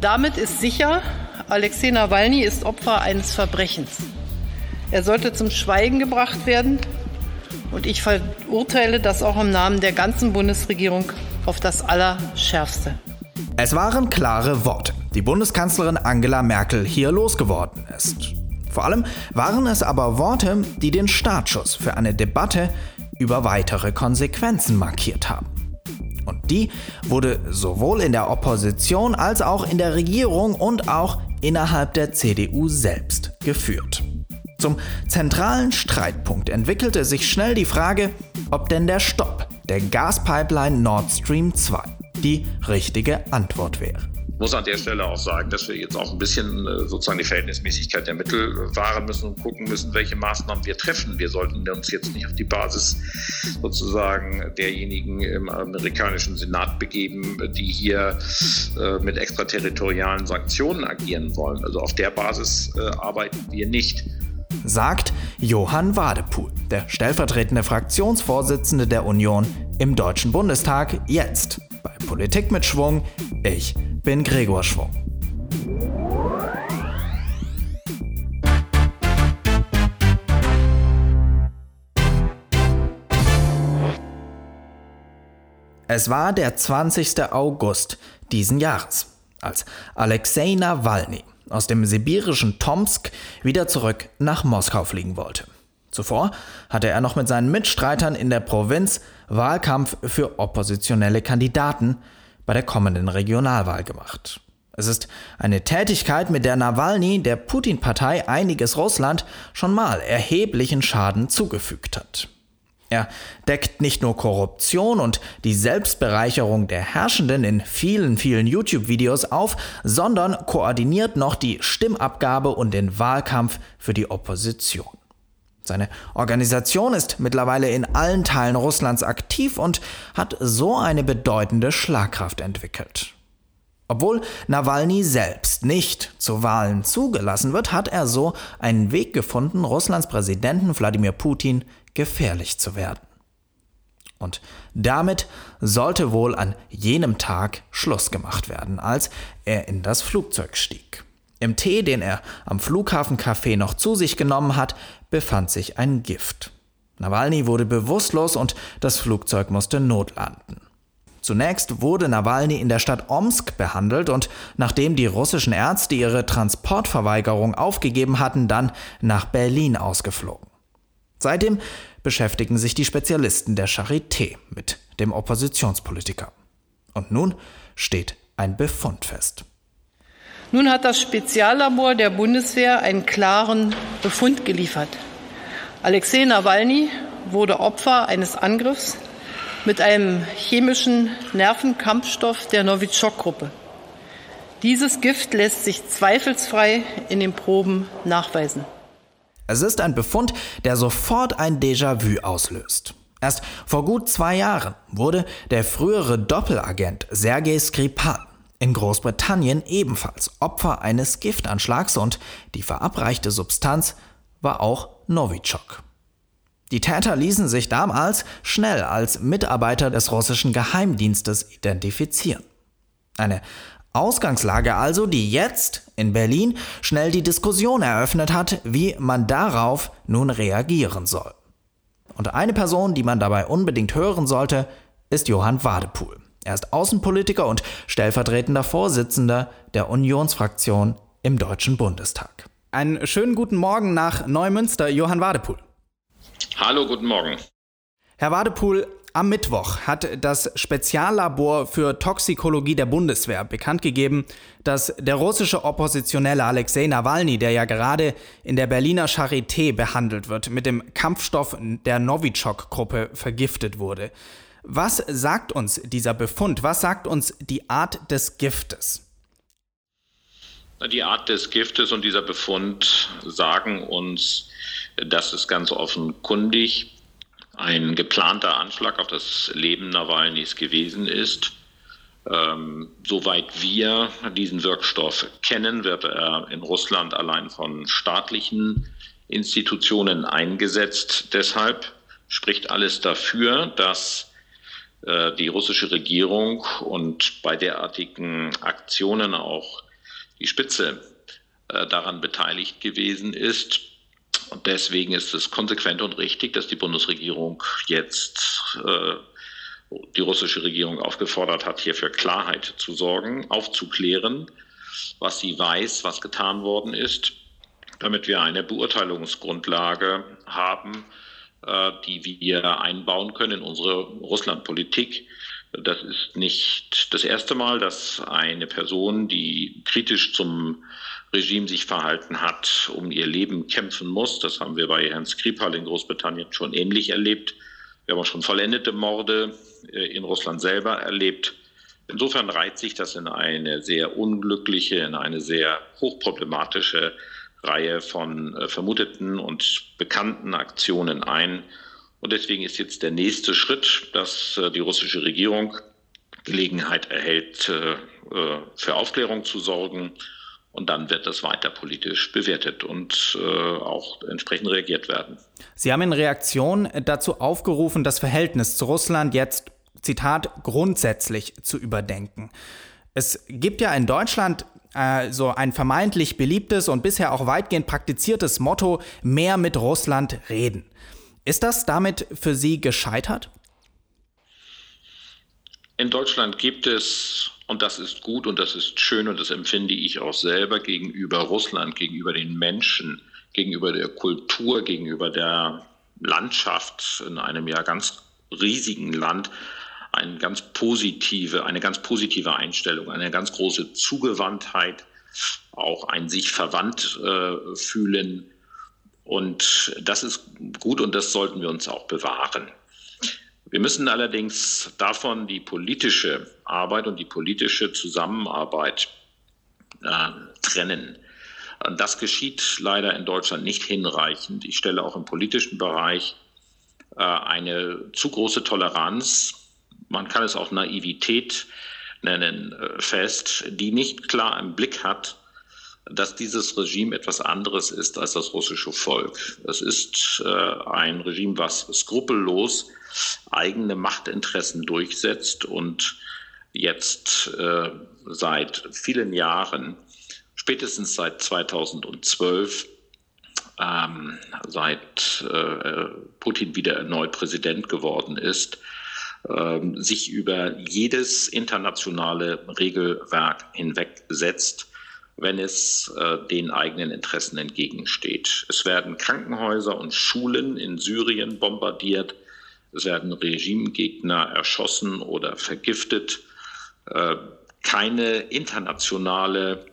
Damit ist sicher, Alexei Nawalny ist Opfer eines Verbrechens. Er sollte zum Schweigen gebracht werden. Und ich verurteile das auch im Namen der ganzen Bundesregierung auf das Allerschärfste. Es waren klare Worte, die Bundeskanzlerin Angela Merkel hier losgeworden ist. Vor allem waren es aber Worte, die den Startschuss für eine Debatte über weitere Konsequenzen markiert haben. Die wurde sowohl in der Opposition als auch in der Regierung und auch innerhalb der CDU selbst geführt. Zum zentralen Streitpunkt entwickelte sich schnell die Frage, ob denn der Stopp der Gaspipeline Nord Stream 2 die richtige Antwort wäre muss an der Stelle auch sagen, dass wir jetzt auch ein bisschen äh, sozusagen die Verhältnismäßigkeit der Mittel wahren müssen und gucken müssen, welche Maßnahmen wir treffen. Wir sollten uns jetzt nicht auf die Basis sozusagen derjenigen im amerikanischen Senat begeben, die hier äh, mit extraterritorialen Sanktionen agieren wollen. Also auf der Basis äh, arbeiten wir nicht. Sagt Johann Wadepool, der stellvertretende Fraktionsvorsitzende der Union im Deutschen Bundestag, jetzt Politik mit Schwung. Ich bin Gregor Schwung. Es war der 20. August diesen Jahres, als Alexei Nawalny aus dem sibirischen Tomsk wieder zurück nach Moskau fliegen wollte. Zuvor hatte er noch mit seinen Mitstreitern in der Provinz Wahlkampf für oppositionelle Kandidaten bei der kommenden Regionalwahl gemacht. Es ist eine Tätigkeit, mit der Nawalny der Putin-Partei einiges Russland schon mal erheblichen Schaden zugefügt hat. Er deckt nicht nur Korruption und die Selbstbereicherung der Herrschenden in vielen, vielen YouTube-Videos auf, sondern koordiniert noch die Stimmabgabe und den Wahlkampf für die Opposition. Seine Organisation ist mittlerweile in allen Teilen Russlands aktiv und hat so eine bedeutende Schlagkraft entwickelt. Obwohl Nawalny selbst nicht zu Wahlen zugelassen wird, hat er so einen Weg gefunden, Russlands Präsidenten Wladimir Putin gefährlich zu werden. Und damit sollte wohl an jenem Tag Schluss gemacht werden, als er in das Flugzeug stieg. Im Tee, den er am Flughafencafé noch zu sich genommen hat, befand sich ein Gift. Nawalny wurde bewusstlos und das Flugzeug musste notlanden. Zunächst wurde Nawalny in der Stadt Omsk behandelt und nachdem die russischen Ärzte ihre Transportverweigerung aufgegeben hatten, dann nach Berlin ausgeflogen. Seitdem beschäftigen sich die Spezialisten der Charité mit dem Oppositionspolitiker. Und nun steht ein Befund fest. Nun hat das Speziallabor der Bundeswehr einen klaren Befund geliefert. Alexei Nawalny wurde Opfer eines Angriffs mit einem chemischen Nervenkampfstoff der Novichok-Gruppe. Dieses Gift lässt sich zweifelsfrei in den Proben nachweisen. Es ist ein Befund, der sofort ein Déjà-vu auslöst. Erst vor gut zwei Jahren wurde der frühere Doppelagent Sergei Skripal in Großbritannien ebenfalls Opfer eines Giftanschlags und die verabreichte Substanz war auch Novichok. Die Täter ließen sich damals schnell als Mitarbeiter des russischen Geheimdienstes identifizieren. Eine Ausgangslage also, die jetzt in Berlin schnell die Diskussion eröffnet hat, wie man darauf nun reagieren soll. Und eine Person, die man dabei unbedingt hören sollte, ist Johann Wadepool. Er ist Außenpolitiker und stellvertretender Vorsitzender der Unionsfraktion im Deutschen Bundestag. Einen schönen guten Morgen nach Neumünster, Johann Wadepool. Hallo, guten Morgen. Herr Wadepool, am Mittwoch hat das Speziallabor für Toxikologie der Bundeswehr bekannt gegeben, dass der russische Oppositionelle Alexei Nawalny, der ja gerade in der Berliner Charité behandelt wird, mit dem Kampfstoff der Novichok-Gruppe vergiftet wurde. Was sagt uns dieser Befund? Was sagt uns die Art des Giftes? Die Art des Giftes und dieser Befund sagen uns, dass es ganz offenkundig ein geplanter Anschlag auf das Leben Nawalnys gewesen ist. Ähm, soweit wir diesen Wirkstoff kennen, wird er in Russland allein von staatlichen Institutionen eingesetzt. Deshalb spricht alles dafür, dass die russische Regierung und bei derartigen Aktionen auch die Spitze äh, daran beteiligt gewesen ist. Und deswegen ist es konsequent und richtig, dass die Bundesregierung jetzt äh, die russische Regierung aufgefordert hat, hier für Klarheit zu sorgen, aufzuklären, was sie weiß, was getan worden ist, damit wir eine Beurteilungsgrundlage haben, äh, die wir einbauen können in unsere Russlandpolitik. Das ist nicht das erste Mal, dass eine Person, die kritisch zum Regime sich verhalten hat, um ihr Leben kämpfen muss. Das haben wir bei Herrn Skripal in Großbritannien schon ähnlich erlebt. Wir haben auch schon vollendete Morde äh, in Russland selber erlebt. Insofern reiht sich das in eine sehr unglückliche, in eine sehr hochproblematische Reihe von äh, vermuteten und bekannten Aktionen ein. Und deswegen ist jetzt der nächste Schritt, dass äh, die russische Regierung Gelegenheit erhält, für Aufklärung zu sorgen und dann wird das weiter politisch bewertet und äh, auch entsprechend reagiert werden. Sie haben in Reaktion dazu aufgerufen, das Verhältnis zu Russland jetzt, Zitat, grundsätzlich zu überdenken. Es gibt ja in Deutschland äh, so ein vermeintlich beliebtes und bisher auch weitgehend praktiziertes Motto, mehr mit Russland reden. Ist das damit für Sie gescheitert? In Deutschland gibt es und das ist gut und das ist schön und das empfinde ich auch selber gegenüber Russland, gegenüber den Menschen, gegenüber der Kultur, gegenüber der Landschaft in einem ja ganz riesigen Land eine ganz positive, eine ganz positive Einstellung, eine ganz große Zugewandtheit, auch ein sich verwandt äh, fühlen. Und das ist gut und das sollten wir uns auch bewahren. Wir müssen allerdings davon die politische Arbeit und die politische Zusammenarbeit äh, trennen. Das geschieht leider in Deutschland nicht hinreichend. Ich stelle auch im politischen Bereich äh, eine zu große Toleranz, man kann es auch Naivität nennen, äh, fest, die nicht klar im Blick hat, dass dieses Regime etwas anderes ist als das russische Volk. Es ist äh, ein Regime, was skrupellos eigene Machtinteressen durchsetzt und jetzt äh, seit vielen Jahren, spätestens seit 2012, ähm, seit äh, Putin wieder erneut Präsident geworden ist, sich über jedes internationale Regelwerk hinwegsetzt, wenn es äh, den eigenen Interessen entgegensteht. Es werden Krankenhäuser und Schulen in Syrien bombardiert es werden Regimegegner erschossen oder vergiftet. Äh, keine internationale,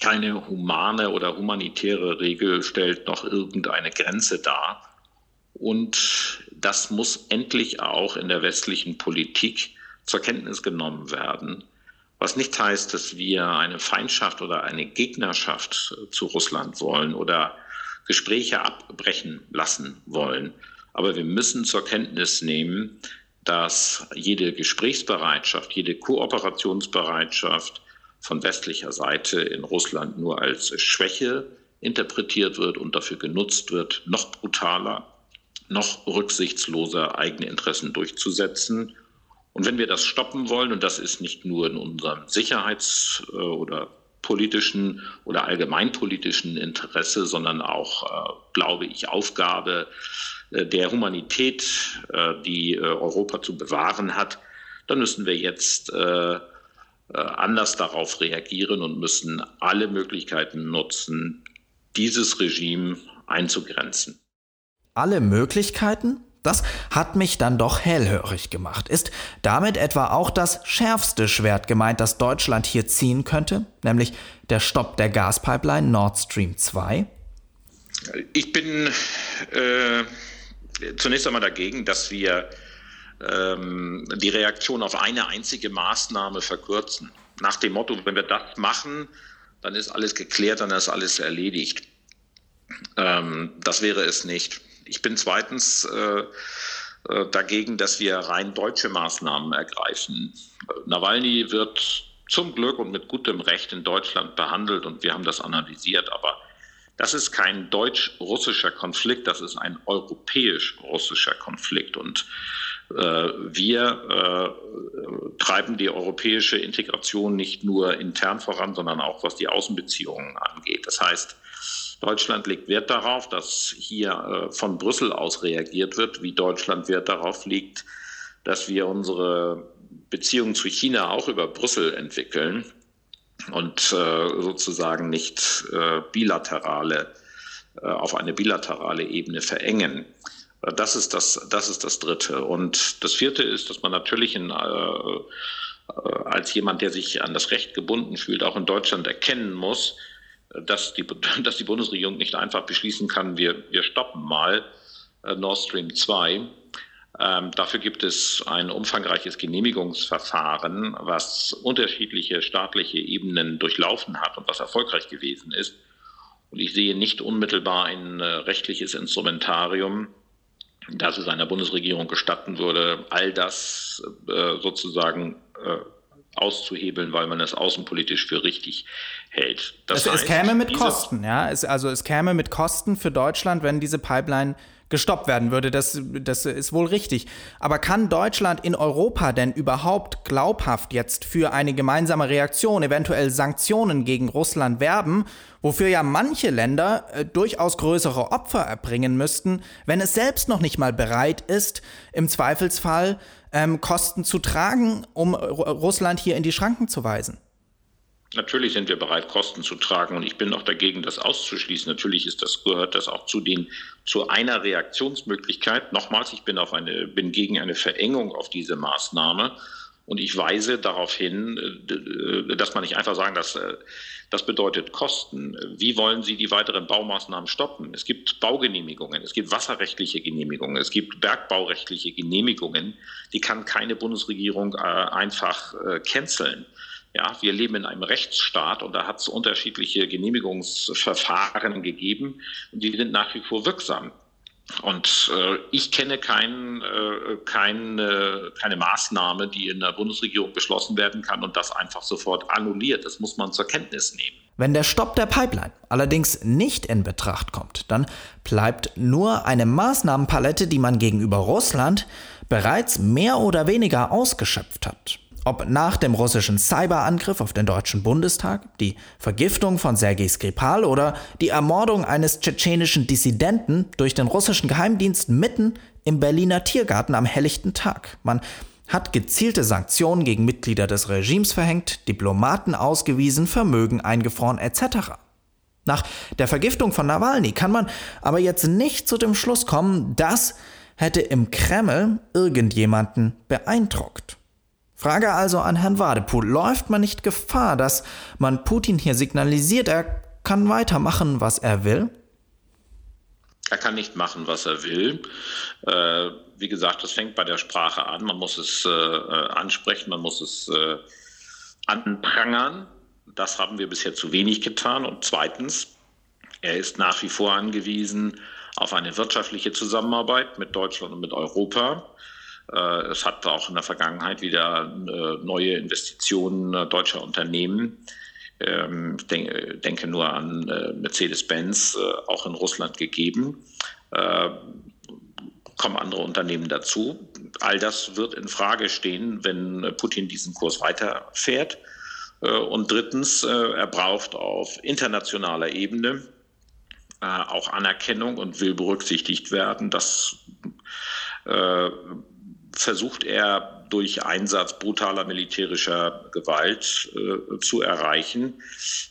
keine humane oder humanitäre Regel stellt noch irgendeine Grenze dar. Und das muss endlich auch in der westlichen Politik zur Kenntnis genommen werden. Was nicht heißt, dass wir eine Feindschaft oder eine Gegnerschaft zu Russland wollen oder Gespräche abbrechen lassen wollen. Aber wir müssen zur Kenntnis nehmen, dass jede Gesprächsbereitschaft, jede Kooperationsbereitschaft von westlicher Seite in Russland nur als Schwäche interpretiert wird und dafür genutzt wird, noch brutaler, noch rücksichtsloser eigene Interessen durchzusetzen. Und wenn wir das stoppen wollen, und das ist nicht nur in unserem Sicherheits- oder politischen oder allgemeinpolitischen Interesse, sondern auch, äh, glaube ich, Aufgabe äh, der Humanität, äh, die äh, Europa zu bewahren hat, dann müssen wir jetzt anders darauf reagieren und müssen alle Möglichkeiten nutzen, dieses Regime einzugrenzen. Alle Möglichkeiten? Das hat mich dann doch hellhörig gemacht. Ist damit etwa auch das schärfste Schwert gemeint, das Deutschland hier ziehen könnte, nämlich der Stopp der Gaspipeline Nord Stream 2? Ich bin äh, zunächst einmal dagegen, dass wir ähm, die Reaktion auf eine einzige Maßnahme verkürzen. Nach dem Motto, wenn wir das machen, dann ist alles geklärt, dann ist alles erledigt. Ähm, das wäre es nicht. Ich bin zweitens äh, äh dagegen, dass wir rein deutsche Maßnahmen ergreifen. Nawalny wird zum Glück und mit gutem Recht in Deutschland behandelt und wir haben das analysiert, aber das ist kein deutsch-russischer Konflikt, das ist ein europäisch-russischer Konflikt. Und wir treiben die europäische Integration nicht nur intern voran, sondern auch was die Außenbeziehungen angeht. Das heißt, Deutschland legt Wert darauf, dass hier von Brüssel aus reagiert wird, wie Deutschland Wert darauf legt, dass wir unsere Beziehungen zu China auch über Brüssel entwickeln und sozusagen nicht bilaterale auf eine bilaterale Ebene verengen. Das ist das, das ist das Dritte. Und das Vierte ist, dass man natürlich in, äh, als jemand, der sich an das Recht gebunden fühlt, auch in Deutschland erkennen muss, dass die, dass die Bundesregierung nicht einfach beschließen kann, wir, wir stoppen mal äh, Nord Stream 2. Ähm, dafür gibt es ein umfangreiches Genehmigungsverfahren, was unterschiedliche staatliche Ebenen durchlaufen hat und was erfolgreich gewesen ist. Und ich sehe nicht unmittelbar ein äh, rechtliches Instrumentarium, dass es einer Bundesregierung gestatten würde, all das äh, sozusagen äh, auszuhebeln, weil man es außenpolitisch für richtig hält. Das es, heißt, es käme mit Kosten, ja. Es, also es käme mit Kosten für Deutschland, wenn diese Pipeline gestoppt werden würde. Das, das ist wohl richtig. Aber kann Deutschland in Europa denn überhaupt glaubhaft jetzt für eine gemeinsame Reaktion, eventuell Sanktionen gegen Russland werben, wofür ja manche Länder äh, durchaus größere Opfer erbringen müssten, wenn es selbst noch nicht mal bereit ist, im Zweifelsfall ähm, Kosten zu tragen, um Russland hier in die Schranken zu weisen? Natürlich sind wir bereit, Kosten zu tragen und ich bin auch dagegen, das auszuschließen. Natürlich ist das, gehört das auch zu den, zu einer Reaktionsmöglichkeit. Nochmals, ich bin auf eine, bin gegen eine Verengung auf diese Maßnahme und ich weise darauf hin, äh, dass man nicht einfach sagen, dass, äh, das bedeutet Kosten. Wie wollen Sie die weiteren Baumaßnahmen stoppen? Es gibt Baugenehmigungen, es gibt wasserrechtliche Genehmigungen, es gibt bergbaurechtliche Genehmigungen. Die kann keine Bundesregierung äh, einfach canceln. Ja, wir leben in einem Rechtsstaat und da hat es unterschiedliche Genehmigungsverfahren gegeben und die sind nach wie vor wirksam. Und äh, ich kenne kein, äh, kein, äh, keine Maßnahme, die in der Bundesregierung beschlossen werden kann und das einfach sofort annulliert. Das muss man zur Kenntnis nehmen. Wenn der Stopp der Pipeline allerdings nicht in Betracht kommt, dann bleibt nur eine Maßnahmenpalette, die man gegenüber Russland bereits mehr oder weniger ausgeschöpft hat. Ob nach dem russischen Cyberangriff auf den Deutschen Bundestag, die Vergiftung von Sergei Skripal oder die Ermordung eines tschetschenischen Dissidenten durch den russischen Geheimdienst mitten im Berliner Tiergarten am helllichten Tag. Man hat gezielte Sanktionen gegen Mitglieder des Regimes verhängt, Diplomaten ausgewiesen, Vermögen eingefroren etc. Nach der Vergiftung von Nawalny kann man aber jetzt nicht zu dem Schluss kommen, das hätte im Kreml irgendjemanden beeindruckt. Frage also an Herrn Wadepool, läuft man nicht Gefahr, dass man Putin hier signalisiert, er kann weitermachen, was er will? Er kann nicht machen, was er will. Äh, wie gesagt, das fängt bei der Sprache an. Man muss es äh, äh, ansprechen, man muss es äh, anprangern. Das haben wir bisher zu wenig getan. Und zweitens, er ist nach wie vor angewiesen auf eine wirtschaftliche Zusammenarbeit mit Deutschland und mit Europa. Äh, es hat auch in der Vergangenheit wieder äh, neue Investitionen äh, deutscher Unternehmen. Ähm, ich denke nur an Mercedes-Benz, auch in Russland gegeben. Kommen andere Unternehmen dazu. All das wird in Frage stehen, wenn Putin diesen Kurs weiterfährt. Und drittens, er braucht auf internationaler Ebene auch Anerkennung und will berücksichtigt werden. Das versucht er durch Einsatz brutaler militärischer Gewalt äh, zu erreichen.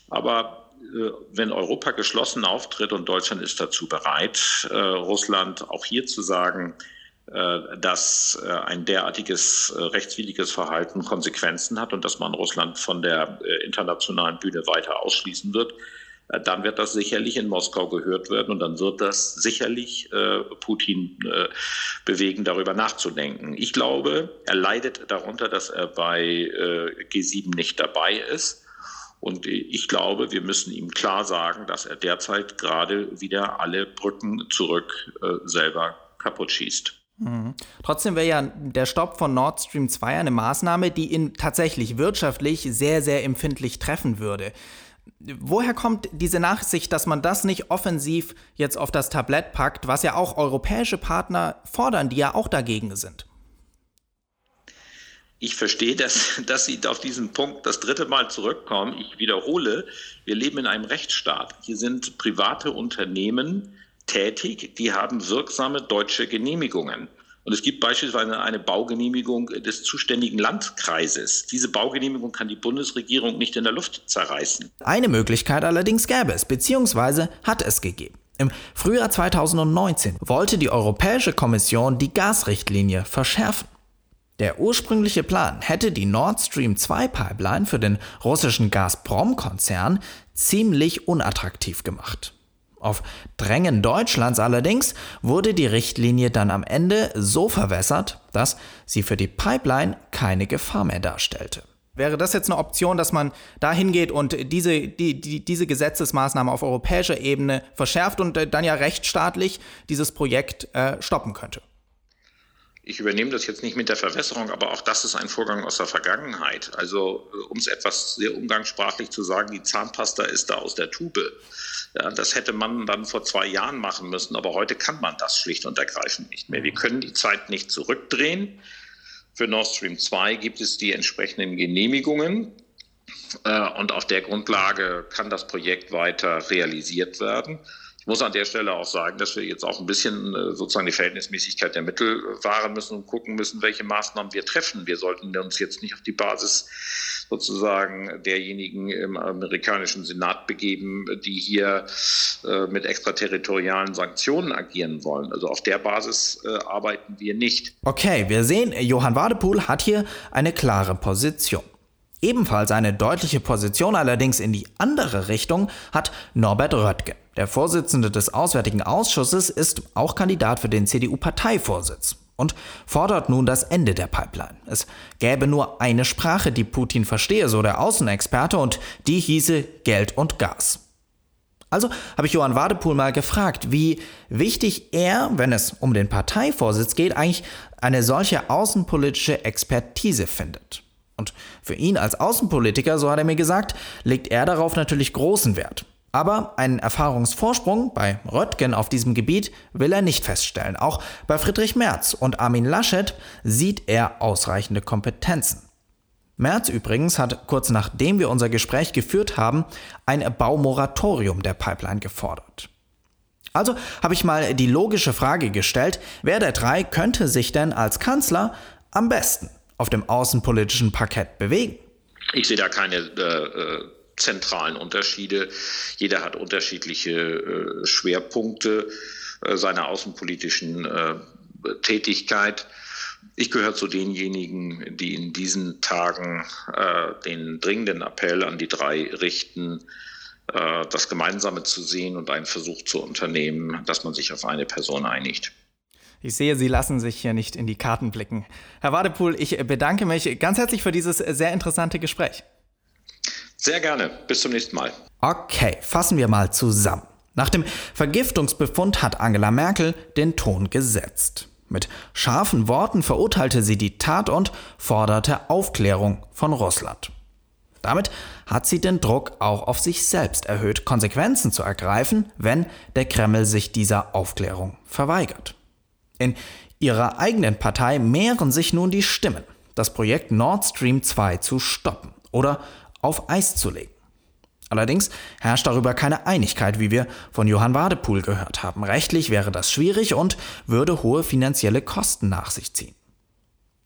Aber äh, wenn Europa geschlossen auftritt und Deutschland ist dazu bereit, äh, Russland auch hier zu sagen, äh, dass äh, ein derartiges äh, rechtswidriges Verhalten Konsequenzen hat und dass man Russland von der internationalen Bühne weiter ausschließen wird, dann wird das sicherlich in Moskau gehört werden und dann wird das sicherlich äh, Putin äh, bewegen, darüber nachzudenken. Ich glaube, er leidet darunter, dass er bei äh, G7 nicht dabei ist. Und ich glaube, wir müssen ihm klar sagen, dass er derzeit gerade wieder alle Brücken zurück äh, selber kaputt schießt. Mhm. Trotzdem wäre ja der Stopp von Nord Stream 2 eine Maßnahme, die ihn tatsächlich wirtschaftlich sehr, sehr empfindlich treffen würde. Woher kommt diese Nachsicht, dass man das nicht offensiv jetzt auf das Tablett packt, was ja auch europäische Partner fordern, die ja auch dagegen sind? Ich verstehe, dass, dass Sie auf diesen Punkt das dritte Mal zurückkommen. Ich wiederhole, wir leben in einem Rechtsstaat. Hier sind private Unternehmen tätig, die haben wirksame deutsche Genehmigungen. Und es gibt beispielsweise eine Baugenehmigung des zuständigen Landkreises. Diese Baugenehmigung kann die Bundesregierung nicht in der Luft zerreißen. Eine Möglichkeit allerdings gäbe es, beziehungsweise hat es gegeben. Im Frühjahr 2019 wollte die Europäische Kommission die Gasrichtlinie verschärfen. Der ursprüngliche Plan hätte die Nord Stream 2 Pipeline für den russischen Gazprom-Konzern ziemlich unattraktiv gemacht. Auf Drängen Deutschlands allerdings wurde die Richtlinie dann am Ende so verwässert, dass sie für die Pipeline keine Gefahr mehr darstellte. Wäre das jetzt eine Option, dass man da hingeht und diese, die, die, diese Gesetzesmaßnahme auf europäischer Ebene verschärft und dann ja rechtsstaatlich dieses Projekt äh, stoppen könnte? Ich übernehme das jetzt nicht mit der Verwässerung, aber auch das ist ein Vorgang aus der Vergangenheit. Also, äh, um es etwas sehr umgangssprachlich zu sagen, die Zahnpasta ist da aus der Tube. Ja, das hätte man dann vor zwei Jahren machen müssen, aber heute kann man das schlicht und ergreifend nicht mehr. Wir können die Zeit nicht zurückdrehen. Für Nord Stream 2 gibt es die entsprechenden Genehmigungen. Äh, und auf der Grundlage kann das Projekt weiter realisiert werden. Ich muss an der Stelle auch sagen, dass wir jetzt auch ein bisschen äh, sozusagen die Verhältnismäßigkeit der Mittel wahren müssen und gucken müssen, welche Maßnahmen wir treffen. Wir sollten uns jetzt nicht auf die Basis sozusagen derjenigen im amerikanischen Senat begeben, die hier äh, mit extraterritorialen Sanktionen agieren wollen. Also auf der Basis äh, arbeiten wir nicht. Okay, wir sehen, Johann Wadepool hat hier eine klare Position. Ebenfalls eine deutliche Position allerdings in die andere Richtung hat Norbert Röttgen. Der Vorsitzende des Auswärtigen Ausschusses ist auch Kandidat für den CDU-Parteivorsitz und fordert nun das Ende der Pipeline. Es gäbe nur eine Sprache, die Putin verstehe, so der Außenexperte, und die hieße Geld und Gas. Also habe ich Johann Wadepool mal gefragt, wie wichtig er, wenn es um den Parteivorsitz geht, eigentlich eine solche außenpolitische Expertise findet. Und für ihn als Außenpolitiker, so hat er mir gesagt, legt er darauf natürlich großen Wert. Aber einen Erfahrungsvorsprung bei Röttgen auf diesem Gebiet will er nicht feststellen. Auch bei Friedrich Merz und Armin Laschet sieht er ausreichende Kompetenzen. Merz übrigens hat kurz nachdem wir unser Gespräch geführt haben, ein Baumoratorium der Pipeline gefordert. Also habe ich mal die logische Frage gestellt, wer der drei könnte sich denn als Kanzler am besten auf dem außenpolitischen Parkett bewegen? Ich sehe da keine äh, äh zentralen Unterschiede. Jeder hat unterschiedliche äh, Schwerpunkte äh, seiner außenpolitischen äh, Tätigkeit. Ich gehöre zu denjenigen, die in diesen Tagen äh, den dringenden Appell an die drei richten, äh, das Gemeinsame zu sehen und einen Versuch zu unternehmen, dass man sich auf eine Person einigt. Ich sehe, Sie lassen sich hier nicht in die Karten blicken. Herr Wadepool, ich bedanke mich ganz herzlich für dieses sehr interessante Gespräch. Sehr gerne. Bis zum nächsten Mal. Okay, fassen wir mal zusammen. Nach dem Vergiftungsbefund hat Angela Merkel den Ton gesetzt. Mit scharfen Worten verurteilte sie die Tat und forderte Aufklärung von Russland. Damit hat sie den Druck auch auf sich selbst erhöht, Konsequenzen zu ergreifen, wenn der Kreml sich dieser Aufklärung verweigert. In ihrer eigenen Partei mehren sich nun die Stimmen, das Projekt Nord Stream 2 zu stoppen oder auf Eis zu legen. Allerdings herrscht darüber keine Einigkeit, wie wir von Johann Wadepool gehört haben. Rechtlich wäre das schwierig und würde hohe finanzielle Kosten nach sich ziehen.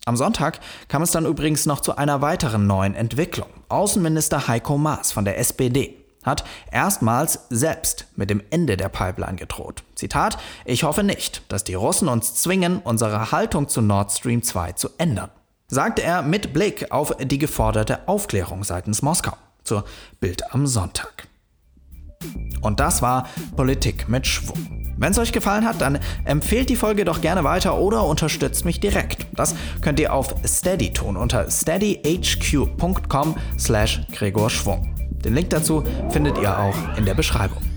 Am Sonntag kam es dann übrigens noch zu einer weiteren neuen Entwicklung. Außenminister Heiko Maas von der SPD hat erstmals selbst mit dem Ende der Pipeline gedroht. Zitat, ich hoffe nicht, dass die Russen uns zwingen, unsere Haltung zu Nord Stream 2 zu ändern sagte er mit Blick auf die geforderte Aufklärung seitens Moskau zur Bild am Sonntag. Und das war Politik mit Schwung. Wenn es euch gefallen hat, dann empfehlt die Folge doch gerne weiter oder unterstützt mich direkt. Das könnt ihr auf Steady tun unter steadyhq.com slash Gregor Schwung. Den Link dazu findet ihr auch in der Beschreibung.